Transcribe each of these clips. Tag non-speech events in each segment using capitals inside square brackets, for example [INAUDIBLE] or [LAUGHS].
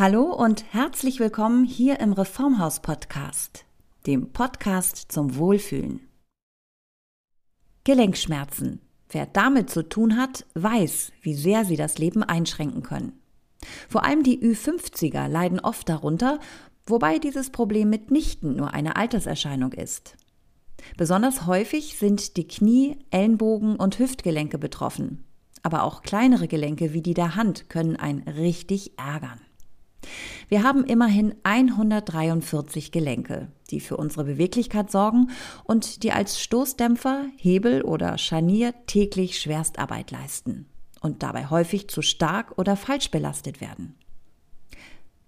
Hallo und herzlich willkommen hier im Reformhaus Podcast, dem Podcast zum Wohlfühlen. Gelenkschmerzen. Wer damit zu tun hat, weiß, wie sehr sie das Leben einschränken können. Vor allem die Ü50er leiden oft darunter, wobei dieses Problem mitnichten nur eine Alterserscheinung ist. Besonders häufig sind die Knie, Ellenbogen und Hüftgelenke betroffen. Aber auch kleinere Gelenke wie die der Hand können einen richtig ärgern. Wir haben immerhin 143 Gelenke, die für unsere Beweglichkeit sorgen und die als Stoßdämpfer, Hebel oder Scharnier täglich Schwerstarbeit leisten und dabei häufig zu stark oder falsch belastet werden.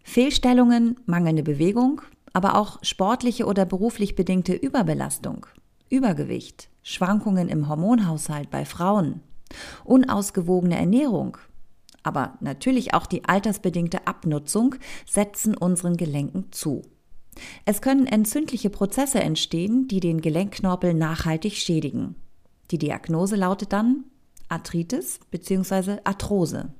Fehlstellungen, mangelnde Bewegung, aber auch sportliche oder beruflich bedingte Überbelastung, Übergewicht, Schwankungen im Hormonhaushalt bei Frauen, unausgewogene Ernährung, aber natürlich auch die altersbedingte Abnutzung setzen unseren Gelenken zu. Es können entzündliche Prozesse entstehen, die den Gelenkknorpel nachhaltig schädigen. Die Diagnose lautet dann Arthritis bzw. Arthrose.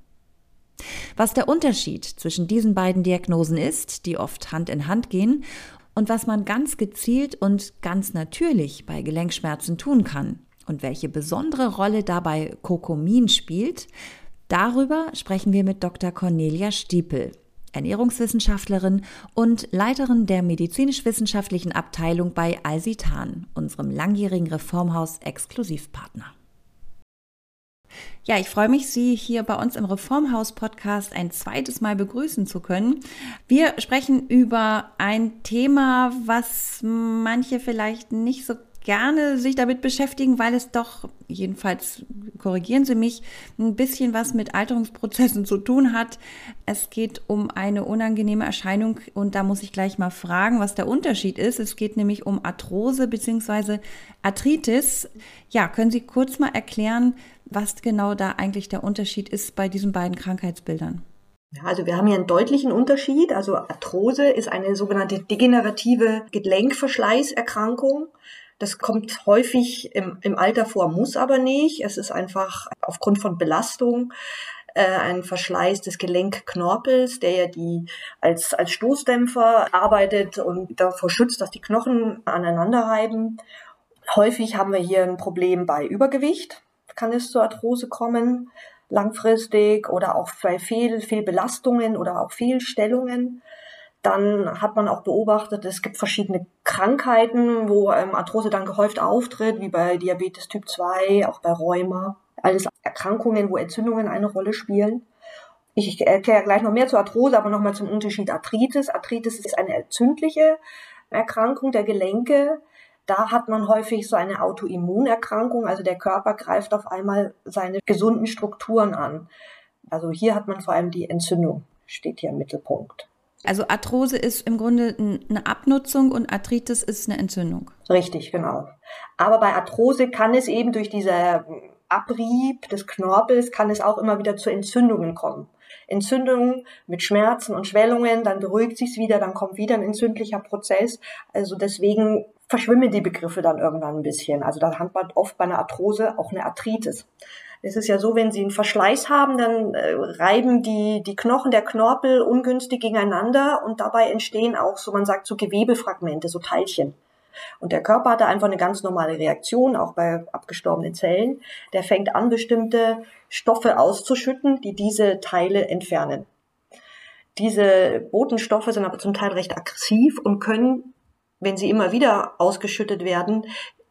Was der Unterschied zwischen diesen beiden Diagnosen ist, die oft Hand in Hand gehen, und was man ganz gezielt und ganz natürlich bei Gelenkschmerzen tun kann und welche besondere Rolle dabei Kokomin spielt, Darüber sprechen wir mit Dr. Cornelia Stiepel, Ernährungswissenschaftlerin und Leiterin der medizinisch-wissenschaftlichen Abteilung bei Alsitan, unserem langjährigen Reformhaus Exklusivpartner. Ja, ich freue mich, Sie hier bei uns im Reformhaus-Podcast ein zweites Mal begrüßen zu können. Wir sprechen über ein Thema, was manche vielleicht nicht so gerne sich damit beschäftigen, weil es doch, jedenfalls korrigieren Sie mich, ein bisschen was mit Alterungsprozessen zu tun hat. Es geht um eine unangenehme Erscheinung und da muss ich gleich mal fragen, was der Unterschied ist. Es geht nämlich um Arthrose bzw. Arthritis. Ja, können Sie kurz mal erklären, was genau da eigentlich der Unterschied ist bei diesen beiden Krankheitsbildern? Ja, also wir haben hier einen deutlichen Unterschied. Also Arthrose ist eine sogenannte degenerative Gelenkverschleißerkrankung. Das kommt häufig im, im Alter vor, muss aber nicht. Es ist einfach aufgrund von Belastung äh, ein Verschleiß des Gelenkknorpels, der ja die als, als Stoßdämpfer arbeitet und davor schützt, dass die Knochen aneinander reiben. Häufig haben wir hier ein Problem bei Übergewicht, kann es zur Arthrose kommen, langfristig oder auch bei Fehl, Fehlbelastungen oder auch Fehlstellungen. Dann hat man auch beobachtet, es gibt verschiedene Krankheiten, wo ähm, Arthrose dann gehäuft auftritt, wie bei Diabetes Typ 2, auch bei Rheuma. Alles Erkrankungen, wo Entzündungen eine Rolle spielen. Ich erkläre gleich noch mehr zur Arthrose, aber nochmal zum Unterschied Arthritis. Arthritis ist eine entzündliche Erkrankung der Gelenke. Da hat man häufig so eine Autoimmunerkrankung, also der Körper greift auf einmal seine gesunden Strukturen an. Also hier hat man vor allem die Entzündung, steht hier im Mittelpunkt. Also Arthrose ist im Grunde eine Abnutzung und Arthritis ist eine Entzündung. Richtig, genau. Aber bei Arthrose kann es eben durch diese Abrieb des Knorpels kann es auch immer wieder zu Entzündungen kommen. Entzündungen mit Schmerzen und Schwellungen, dann beruhigt sich's wieder, dann kommt wieder ein entzündlicher Prozess. Also deswegen verschwimmen die Begriffe dann irgendwann ein bisschen. Also da hat man oft bei einer Arthrose auch eine Arthritis. Es ist ja so, wenn Sie einen Verschleiß haben, dann äh, reiben die, die Knochen der Knorpel ungünstig gegeneinander und dabei entstehen auch, so man sagt, so Gewebefragmente, so Teilchen. Und der Körper hat da einfach eine ganz normale Reaktion, auch bei abgestorbenen Zellen. Der fängt an, bestimmte Stoffe auszuschütten, die diese Teile entfernen. Diese Botenstoffe sind aber zum Teil recht aggressiv und können, wenn sie immer wieder ausgeschüttet werden,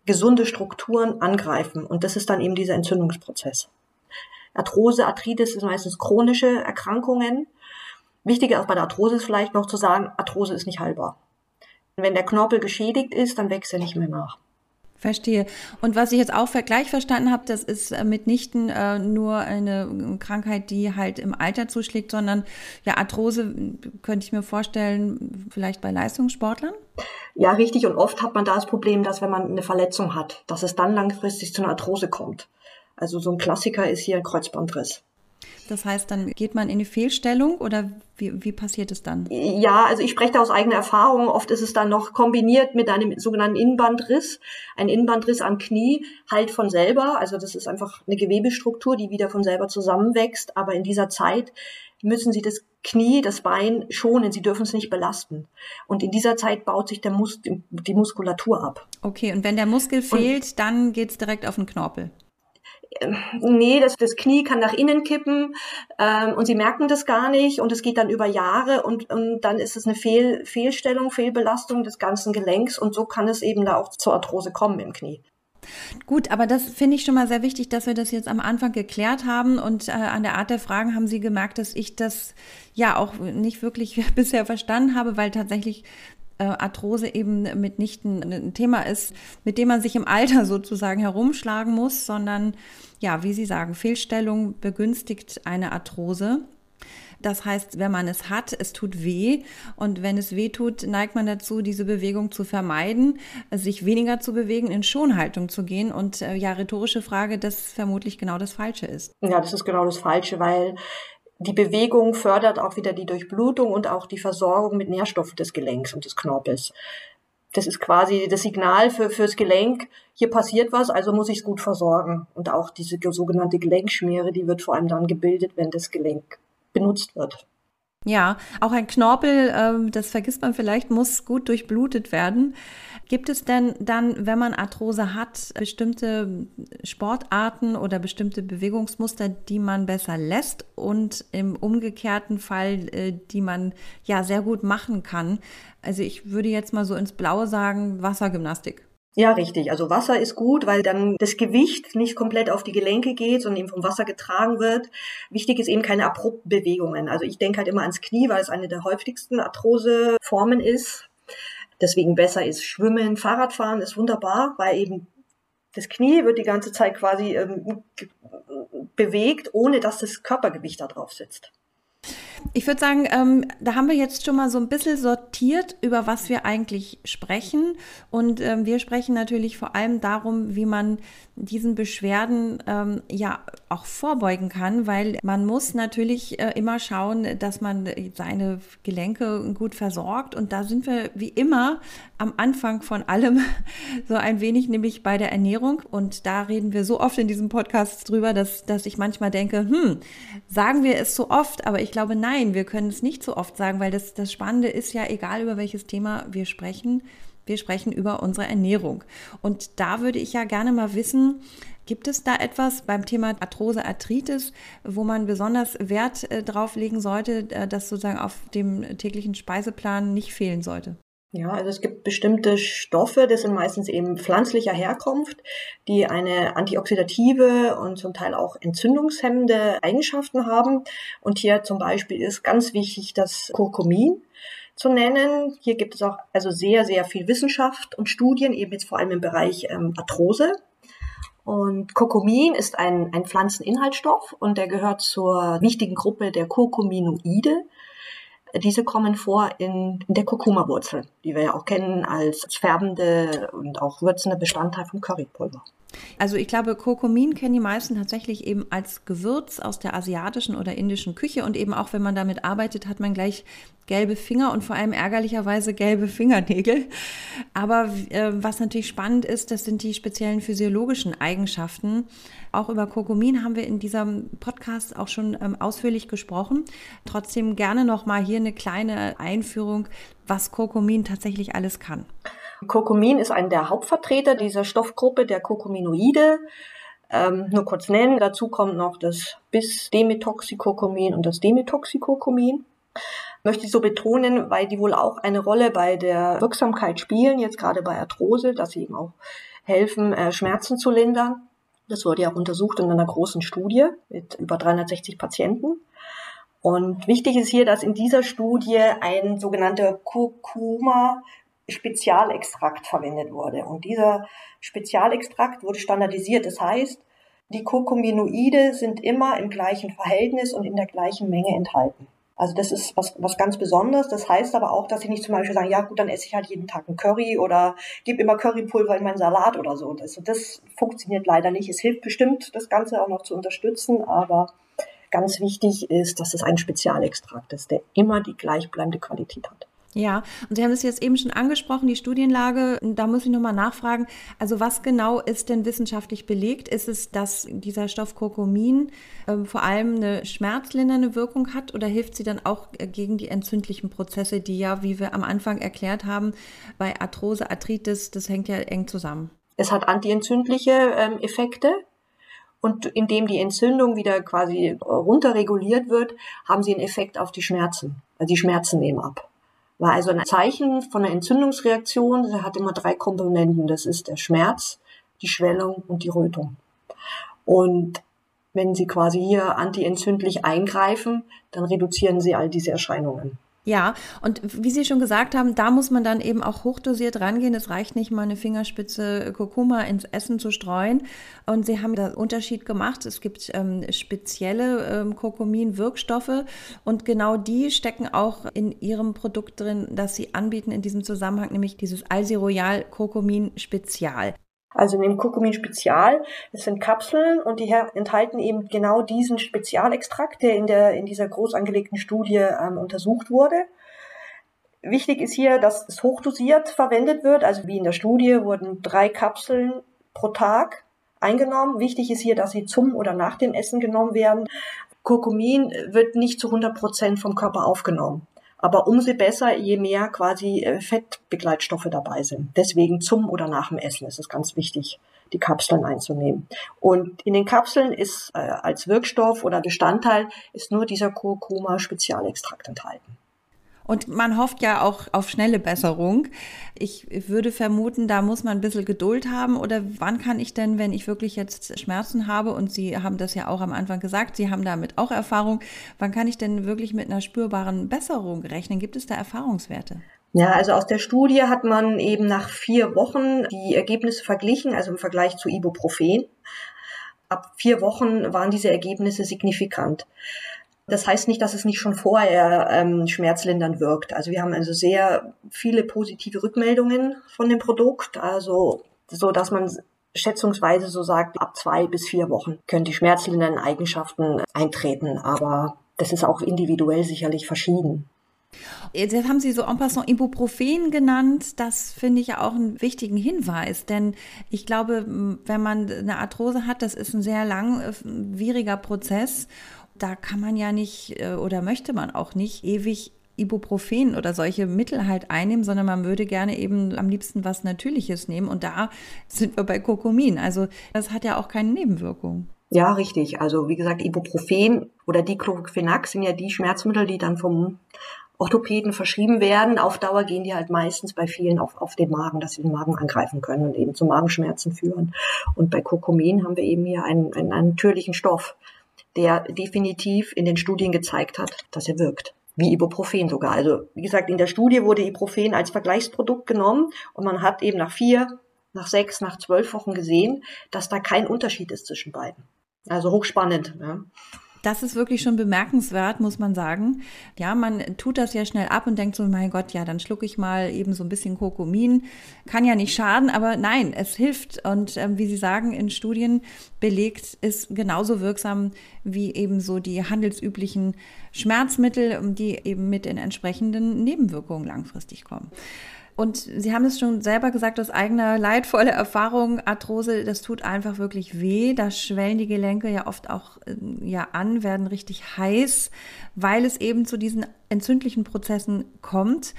gesunde Strukturen angreifen. Und das ist dann eben dieser Entzündungsprozess. Arthrose, Arthritis sind meistens chronische Erkrankungen. Wichtiger ist bei der Arthrose ist vielleicht noch zu sagen, Arthrose ist nicht heilbar. Wenn der Knorpel geschädigt ist, dann wächst er nicht mehr nach. Verstehe. Und was ich jetzt auch gleich verstanden habe, das ist äh, mitnichten äh, nur eine Krankheit, die halt im Alter zuschlägt, sondern ja, Arthrose könnte ich mir vorstellen, vielleicht bei Leistungssportlern? Ja, richtig. Und oft hat man da das Problem, dass wenn man eine Verletzung hat, dass es dann langfristig zu einer Arthrose kommt. Also so ein Klassiker ist hier ein Kreuzbandriss. Das heißt, dann geht man in die Fehlstellung oder wie, wie passiert es dann? Ja, also ich spreche da aus eigener Erfahrung. Oft ist es dann noch kombiniert mit einem sogenannten Innenbandriss. Ein Innenbandriss am Knie halt von selber. Also das ist einfach eine Gewebestruktur, die wieder von selber zusammenwächst. Aber in dieser Zeit müssen sie das Knie, das Bein schonen, sie dürfen es nicht belasten. Und in dieser Zeit baut sich der Mus die Muskulatur ab. Okay, und wenn der Muskel fehlt, und, dann geht's direkt auf den Knorpel. Nee, das, das Knie kann nach innen kippen ähm, und sie merken das gar nicht und es geht dann über Jahre und, und dann ist es eine Fehl, Fehlstellung, Fehlbelastung des ganzen Gelenks und so kann es eben da auch zur Arthrose kommen im Knie. Gut, aber das finde ich schon mal sehr wichtig, dass wir das jetzt am Anfang geklärt haben. Und äh, an der Art der Fragen haben Sie gemerkt, dass ich das ja auch nicht wirklich [LAUGHS] bisher verstanden habe, weil tatsächlich Arthrose eben mitnichten ein Thema ist, mit dem man sich im Alter sozusagen herumschlagen muss, sondern ja, wie Sie sagen, Fehlstellung begünstigt eine Arthrose. Das heißt, wenn man es hat, es tut weh. Und wenn es weh tut, neigt man dazu, diese Bewegung zu vermeiden, sich weniger zu bewegen, in Schonhaltung zu gehen. Und äh, ja, rhetorische Frage, das vermutlich genau das Falsche ist. Ja, das ist genau das Falsche, weil die Bewegung fördert auch wieder die Durchblutung und auch die Versorgung mit Nährstoffen des Gelenks und des Knorpels. Das ist quasi das Signal für, fürs Gelenk, hier passiert was, also muss ich es gut versorgen. Und auch diese sogenannte Gelenkschmiere, die wird vor allem dann gebildet, wenn das Gelenk benutzt wird. Ja, auch ein Knorpel, ähm, das vergisst man vielleicht, muss gut durchblutet werden. Gibt es denn dann, wenn man Arthrose hat, bestimmte Sportarten oder bestimmte Bewegungsmuster, die man besser lässt und im umgekehrten Fall, äh, die man ja sehr gut machen kann? Also ich würde jetzt mal so ins Blaue sagen, Wassergymnastik. Ja, richtig. Also Wasser ist gut, weil dann das Gewicht nicht komplett auf die Gelenke geht, sondern eben vom Wasser getragen wird. Wichtig ist eben keine abrupten Bewegungen. Also ich denke halt immer ans Knie, weil es eine der häufigsten Arthroseformen ist. Deswegen besser ist Schwimmen, Fahrradfahren ist wunderbar, weil eben das Knie wird die ganze Zeit quasi ähm, bewegt, ohne dass das Körpergewicht da drauf sitzt. Ich würde sagen, ähm, da haben wir jetzt schon mal so ein bisschen sortiert, über was wir eigentlich sprechen. Und ähm, wir sprechen natürlich vor allem darum, wie man diesen Beschwerden ähm, ja auch vorbeugen kann, weil man muss natürlich äh, immer schauen, dass man seine Gelenke gut versorgt. Und da sind wir wie immer am Anfang von allem [LAUGHS] so ein wenig, nämlich bei der Ernährung. Und da reden wir so oft in diesem Podcast drüber, dass, dass ich manchmal denke, hm, sagen wir es so oft, aber ich glaube, nein, wir können es nicht so oft sagen, weil das, das Spannende ist ja, egal über welches Thema wir sprechen, wir sprechen über unsere Ernährung. Und da würde ich ja gerne mal wissen, Gibt es da etwas beim Thema Arthrose, Arthritis, wo man besonders Wert äh, drauf legen sollte, äh, das sozusagen auf dem täglichen Speiseplan nicht fehlen sollte? Ja, also es gibt bestimmte Stoffe, das sind meistens eben pflanzlicher Herkunft, die eine antioxidative und zum Teil auch entzündungshemmende Eigenschaften haben. Und hier zum Beispiel ist ganz wichtig das Kurkumin zu nennen. Hier gibt es auch also sehr, sehr viel Wissenschaft und Studien, eben jetzt vor allem im Bereich ähm, Arthrose. Und Kurkumin ist ein, ein Pflanzeninhaltsstoff und der gehört zur wichtigen Gruppe der Kurkuminoide. Diese kommen vor in, der Kurkuma-Wurzel, die wir ja auch kennen als färbende und auch würzende Bestandteil vom Currypulver. Also ich glaube, Kurkumin kennen die meisten tatsächlich eben als Gewürz aus der asiatischen oder indischen Küche und eben auch wenn man damit arbeitet, hat man gleich gelbe Finger und vor allem ärgerlicherweise gelbe Fingernägel. Aber äh, was natürlich spannend ist, das sind die speziellen physiologischen Eigenschaften. Auch über Kurkumin haben wir in diesem Podcast auch schon ähm, ausführlich gesprochen. Trotzdem gerne noch mal hier eine kleine Einführung, was Kurkumin tatsächlich alles kann. Kurkumin ist einer der Hauptvertreter dieser Stoffgruppe der Kurkuminoide. Ähm, nur kurz nennen. Dazu kommt noch das Bis-Demetoxikurkumin und das Demetoxikurkumin. Möchte ich so betonen, weil die wohl auch eine Rolle bei der Wirksamkeit spielen, jetzt gerade bei Arthrose, dass sie eben auch helfen, äh, Schmerzen zu lindern. Das wurde ja auch untersucht in einer großen Studie mit über 360 Patienten. Und wichtig ist hier, dass in dieser Studie ein sogenannter Kurkuma Spezialextrakt verwendet wurde. Und dieser Spezialextrakt wurde standardisiert. Das heißt, die Kurkuminoide sind immer im gleichen Verhältnis und in der gleichen Menge enthalten. Also das ist was, was ganz Besonderes. Das heißt aber auch, dass sie nicht zum Beispiel sagen, ja gut, dann esse ich halt jeden Tag ein Curry oder gebe immer Currypulver in meinen Salat oder so. Das, das funktioniert leider nicht. Es hilft bestimmt, das Ganze auch noch zu unterstützen, aber ganz wichtig ist, dass es ein Spezialextrakt ist, der immer die gleichbleibende Qualität hat. Ja, und Sie haben es jetzt eben schon angesprochen, die Studienlage. Da muss ich nochmal nachfragen. Also was genau ist denn wissenschaftlich belegt? Ist es, dass dieser Stoff Kurkumin äh, vor allem eine schmerzlindernde Wirkung hat oder hilft sie dann auch äh, gegen die entzündlichen Prozesse, die ja, wie wir am Anfang erklärt haben, bei Arthrose, Arthritis, das hängt ja eng zusammen? Es hat antientzündliche ähm, Effekte. Und indem die Entzündung wieder quasi runterreguliert wird, haben sie einen Effekt auf die Schmerzen. Also die Schmerzen nehmen ab war also ein Zeichen von einer Entzündungsreaktion. Sie hat immer drei Komponenten. Das ist der Schmerz, die Schwellung und die Rötung. Und wenn Sie quasi hier antientzündlich eingreifen, dann reduzieren Sie all diese Erscheinungen. Ja, und wie Sie schon gesagt haben, da muss man dann eben auch hochdosiert rangehen. Es reicht nicht mal eine Fingerspitze Kurkuma ins Essen zu streuen. Und Sie haben da Unterschied gemacht. Es gibt ähm, spezielle ähm, Kurkumin-Wirkstoffe und genau die stecken auch in Ihrem Produkt drin, das Sie anbieten in diesem Zusammenhang, nämlich dieses Alsi Royal Kurkumin Spezial. Also in dem Kurkumin Spezial, das sind Kapseln und die enthalten eben genau diesen Spezialextrakt, der in, der, in dieser groß angelegten Studie ähm, untersucht wurde. Wichtig ist hier, dass es hochdosiert verwendet wird. Also wie in der Studie wurden drei Kapseln pro Tag eingenommen. Wichtig ist hier, dass sie zum oder nach dem Essen genommen werden. Kurkumin wird nicht zu 100 Prozent vom Körper aufgenommen. Aber umso besser, je mehr quasi äh, Fettbegleitstoffe dabei sind. Deswegen zum oder nach dem Essen ist es ganz wichtig, die Kapseln einzunehmen. Und in den Kapseln ist äh, als Wirkstoff oder Bestandteil ist nur dieser Kurkuma Spezialextrakt enthalten. Und man hofft ja auch auf schnelle Besserung. Ich würde vermuten, da muss man ein bisschen Geduld haben. Oder wann kann ich denn, wenn ich wirklich jetzt Schmerzen habe, und Sie haben das ja auch am Anfang gesagt, Sie haben damit auch Erfahrung, wann kann ich denn wirklich mit einer spürbaren Besserung rechnen? Gibt es da Erfahrungswerte? Ja, also aus der Studie hat man eben nach vier Wochen die Ergebnisse verglichen, also im Vergleich zu Ibuprofen. Ab vier Wochen waren diese Ergebnisse signifikant. Das heißt nicht, dass es nicht schon vorher ähm, schmerzlindernd wirkt. Also wir haben also sehr viele positive Rückmeldungen von dem Produkt, also so, dass man schätzungsweise so sagt, ab zwei bis vier Wochen können die schmerzlindernden Eigenschaften eintreten. Aber das ist auch individuell sicherlich verschieden. Jetzt haben Sie so en passant Ibuprofen genannt. Das finde ich ja auch einen wichtigen Hinweis, denn ich glaube, wenn man eine Arthrose hat, das ist ein sehr langwieriger Prozess da kann man ja nicht äh, oder möchte man auch nicht ewig Ibuprofen oder solche Mittel halt einnehmen, sondern man würde gerne eben am liebsten was Natürliches nehmen. Und da sind wir bei Kurkumin. Also das hat ja auch keine Nebenwirkungen. Ja, richtig. Also wie gesagt, Ibuprofen oder Diclofenac sind ja die Schmerzmittel, die dann vom Orthopäden verschrieben werden. Auf Dauer gehen die halt meistens bei vielen auf, auf den Magen, dass sie den Magen angreifen können und eben zu Magenschmerzen führen. Und bei Kurkumin haben wir eben hier einen, einen, einen natürlichen Stoff, der definitiv in den Studien gezeigt hat, dass er wirkt. Wie Ibuprofen sogar. Also, wie gesagt, in der Studie wurde Ibuprofen als Vergleichsprodukt genommen und man hat eben nach vier, nach sechs, nach zwölf Wochen gesehen, dass da kein Unterschied ist zwischen beiden. Also hochspannend. Ja. Das ist wirklich schon bemerkenswert, muss man sagen. Ja, man tut das ja schnell ab und denkt so, mein Gott, ja, dann schlucke ich mal eben so ein bisschen Kurkumin. Kann ja nicht schaden, aber nein, es hilft. Und ähm, wie Sie sagen, in Studien belegt ist genauso wirksam wie eben so die handelsüblichen Schmerzmittel, die eben mit den entsprechenden Nebenwirkungen langfristig kommen. Und Sie haben es schon selber gesagt, aus eigener leidvoller Erfahrung, Arthrose, das tut einfach wirklich weh. Da schwellen die Gelenke ja oft auch äh, ja an, werden richtig heiß, weil es eben zu diesen entzündlichen Prozessen kommt.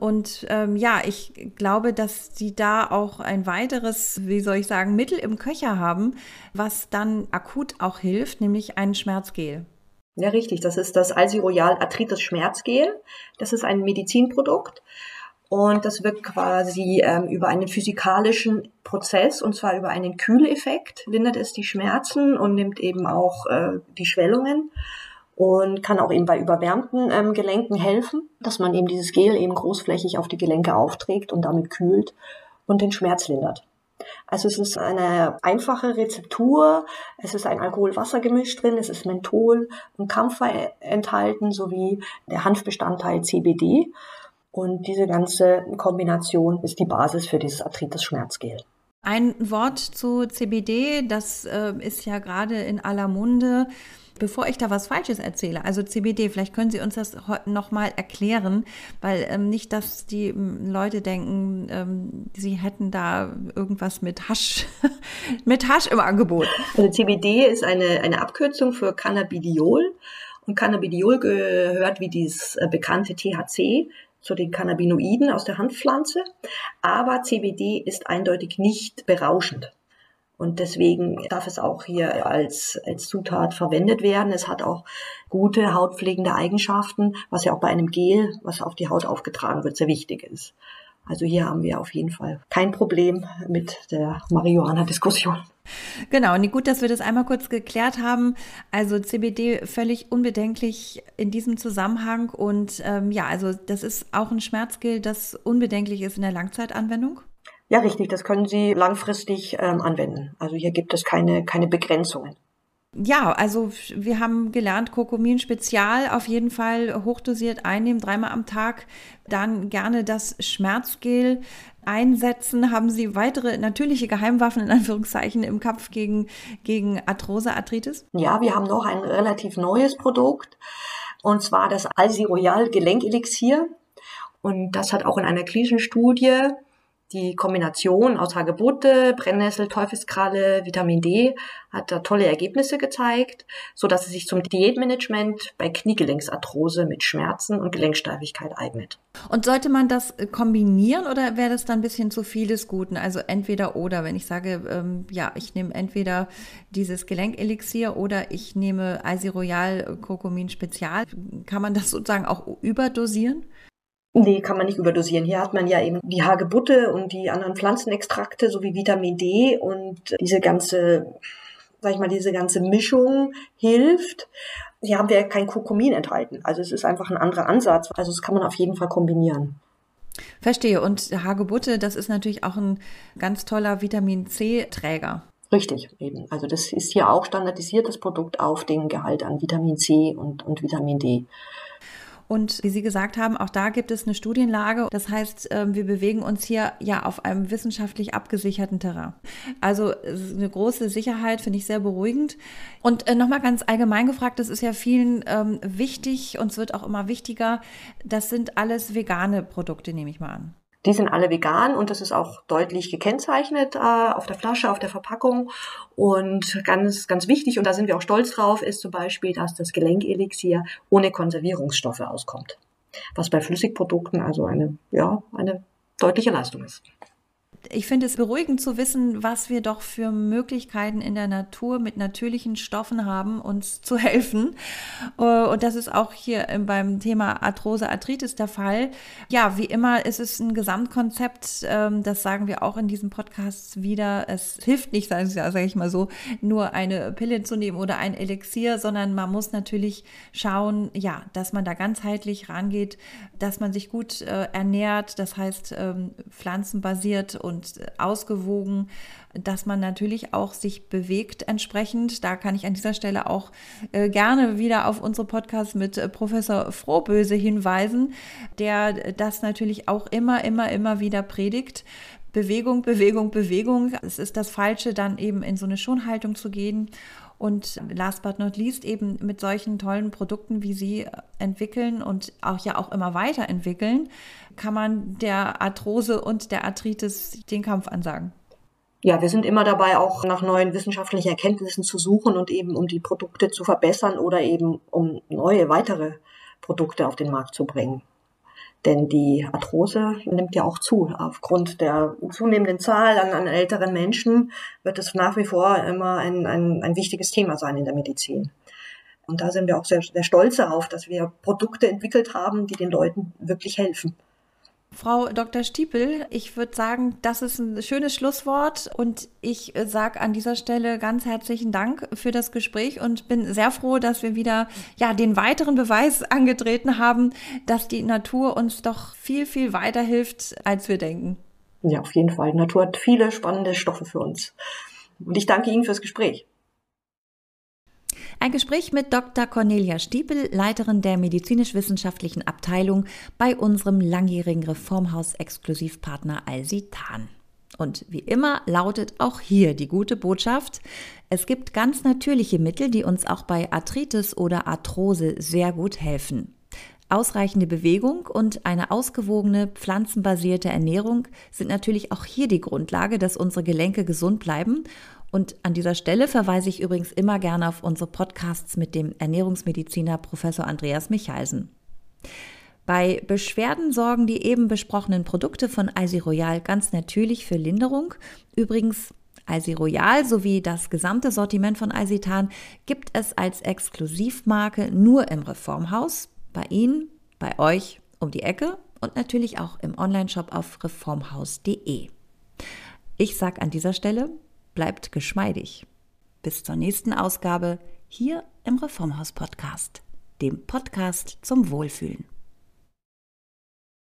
Und ähm, ja, ich glaube, dass Sie da auch ein weiteres, wie soll ich sagen, Mittel im Köcher haben, was dann akut auch hilft, nämlich ein Schmerzgel. Ja, richtig. Das ist das Alsi Royal Arthritis Schmerzgel. Das ist ein Medizinprodukt. Und das wirkt quasi ähm, über einen physikalischen Prozess, und zwar über einen Kühleffekt, lindert es die Schmerzen und nimmt eben auch äh, die Schwellungen und kann auch eben bei überwärmten ähm, Gelenken helfen, dass man eben dieses Gel eben großflächig auf die Gelenke aufträgt und damit kühlt und den Schmerz lindert. Also es ist eine einfache Rezeptur, es ist ein Alkohol-Wasser-Gemisch drin, es ist Menthol und Kampfer enthalten sowie der Hanfbestandteil CBD. Und diese ganze Kombination ist die Basis für dieses Arthritis-Schmerzgel. Ein Wort zu CBD, das äh, ist ja gerade in aller Munde. Bevor ich da was Falsches erzähle, also CBD, vielleicht können Sie uns das nochmal erklären, weil ähm, nicht, dass die ähm, Leute denken, ähm, sie hätten da irgendwas mit Hasch, [LAUGHS] mit Hasch im Angebot. Also CBD ist eine, eine Abkürzung für Cannabidiol und Cannabidiol gehört wie dieses äh, bekannte THC zu den Cannabinoiden aus der Hanfpflanze, aber CBD ist eindeutig nicht berauschend. Und deswegen darf es auch hier als, als Zutat verwendet werden. Es hat auch gute hautpflegende Eigenschaften, was ja auch bei einem Gel, was auf die Haut aufgetragen wird, sehr wichtig ist. Also hier haben wir auf jeden Fall kein Problem mit der Marihuana-Diskussion. Genau, und gut, dass wir das einmal kurz geklärt haben. Also CBD völlig unbedenklich in diesem Zusammenhang. Und ähm, ja, also das ist auch ein Schmerzgel, das unbedenklich ist in der Langzeitanwendung. Ja, richtig. Das können Sie langfristig ähm, anwenden. Also hier gibt es keine, keine Begrenzungen. Ja, also wir haben gelernt, Kokomin Spezial auf jeden Fall hochdosiert einnehmen, dreimal am Tag. Dann gerne das Schmerzgel einsetzen. Haben Sie weitere natürliche Geheimwaffen in Anführungszeichen im Kampf gegen, gegen Arthrose, Arthritis? Ja, wir haben noch ein relativ neues Produkt und zwar das Alsi Royal Gelenkelixier. Und das hat auch in einer klinischen Studie die Kombination aus Hagebutte, Brennnessel, Teufelskralle, Vitamin D hat da tolle Ergebnisse gezeigt, so dass es sich zum Diätmanagement bei Kniegelenksarthrose mit Schmerzen und Gelenksteifigkeit eignet. Und sollte man das äh, kombinieren oder wäre das dann ein bisschen zu viel des Guten? Also entweder oder, wenn ich sage, ähm, ja, ich nehme entweder dieses Gelenkelixier oder ich nehme Eisi Royal Kokomin Spezial, kann man das sozusagen auch überdosieren? Nee, kann man nicht überdosieren. Hier hat man ja eben die Hagebutte und die anderen Pflanzenextrakte sowie Vitamin D und diese ganze, sag ich mal, diese ganze Mischung hilft. Hier haben wir kein Kurkumin enthalten. Also es ist einfach ein anderer Ansatz. Also das kann man auf jeden Fall kombinieren. Verstehe. Und Hagebutte, das ist natürlich auch ein ganz toller Vitamin C-Träger. Richtig, eben. Also das ist hier auch standardisiertes Produkt auf den Gehalt an Vitamin C und, und Vitamin D. Und wie Sie gesagt haben, auch da gibt es eine Studienlage. Das heißt, ähm, wir bewegen uns hier ja auf einem wissenschaftlich abgesicherten Terrain. Also eine große Sicherheit finde ich sehr beruhigend. Und äh, nochmal ganz allgemein gefragt, das ist ja vielen ähm, wichtig und es wird auch immer wichtiger. Das sind alles vegane Produkte, nehme ich mal an. Die sind alle vegan und das ist auch deutlich gekennzeichnet äh, auf der Flasche, auf der Verpackung. Und ganz, ganz wichtig, und da sind wir auch stolz drauf, ist zum Beispiel, dass das Gelenkelixier ohne Konservierungsstoffe auskommt. Was bei Flüssigprodukten also eine, ja, eine deutliche Leistung ist ich finde es beruhigend zu wissen, was wir doch für Möglichkeiten in der Natur mit natürlichen Stoffen haben, uns zu helfen. Äh, und das ist auch hier beim Thema Arthrose, Arthritis der Fall. Ja, wie immer ist es ein Gesamtkonzept. Ähm, das sagen wir auch in diesem Podcast wieder. Es hilft nicht, sage ich mal so, nur eine Pille zu nehmen oder ein Elixier, sondern man muss natürlich schauen, ja, dass man da ganzheitlich rangeht, dass man sich gut äh, ernährt, das heißt ähm, pflanzenbasiert und ausgewogen, dass man natürlich auch sich bewegt entsprechend. Da kann ich an dieser Stelle auch äh, gerne wieder auf unsere Podcast mit äh, Professor Frohböse hinweisen, der das natürlich auch immer, immer, immer wieder predigt. Bewegung, Bewegung, Bewegung. Es ist das Falsche, dann eben in so eine Schonhaltung zu gehen. Und last but not least eben mit solchen tollen Produkten, wie Sie entwickeln und auch ja auch immer weiterentwickeln, kann man der Arthrose und der Arthritis den Kampf ansagen. Ja, wir sind immer dabei, auch nach neuen wissenschaftlichen Erkenntnissen zu suchen und eben um die Produkte zu verbessern oder eben um neue, weitere Produkte auf den Markt zu bringen. Denn die Arthrose nimmt ja auch zu. Aufgrund der zunehmenden Zahl an, an älteren Menschen wird es nach wie vor immer ein, ein, ein wichtiges Thema sein in der Medizin. Und da sind wir auch sehr, sehr stolz darauf, dass wir Produkte entwickelt haben, die den Leuten wirklich helfen. Frau Dr. Stiepel, ich würde sagen, das ist ein schönes Schlusswort und ich sage an dieser Stelle ganz herzlichen Dank für das Gespräch und bin sehr froh, dass wir wieder ja den weiteren Beweis angetreten haben, dass die Natur uns doch viel viel weiterhilft, als wir denken. Ja, auf jeden Fall. Die Natur hat viele spannende Stoffe für uns. Und ich danke Ihnen fürs Gespräch. Ein Gespräch mit Dr. Cornelia Stiepel, Leiterin der medizinisch-wissenschaftlichen Abteilung bei unserem langjährigen Reformhaus-Exklusivpartner Alsitan. Und wie immer lautet auch hier die gute Botschaft. Es gibt ganz natürliche Mittel, die uns auch bei Arthritis oder Arthrose sehr gut helfen. Ausreichende Bewegung und eine ausgewogene pflanzenbasierte Ernährung sind natürlich auch hier die Grundlage, dass unsere Gelenke gesund bleiben. Und an dieser Stelle verweise ich übrigens immer gerne auf unsere Podcasts mit dem Ernährungsmediziner Professor Andreas Michalsen. Bei Beschwerden sorgen die eben besprochenen Produkte von Eisi Royal ganz natürlich für Linderung. Übrigens Eisi Royal sowie das gesamte Sortiment von Eisitan gibt es als Exklusivmarke nur im Reformhaus bei Ihnen, bei euch um die Ecke und natürlich auch im Onlineshop auf reformhaus.de. Ich sage an dieser Stelle, bleibt geschmeidig. Bis zur nächsten Ausgabe hier im Reformhaus Podcast, dem Podcast zum Wohlfühlen.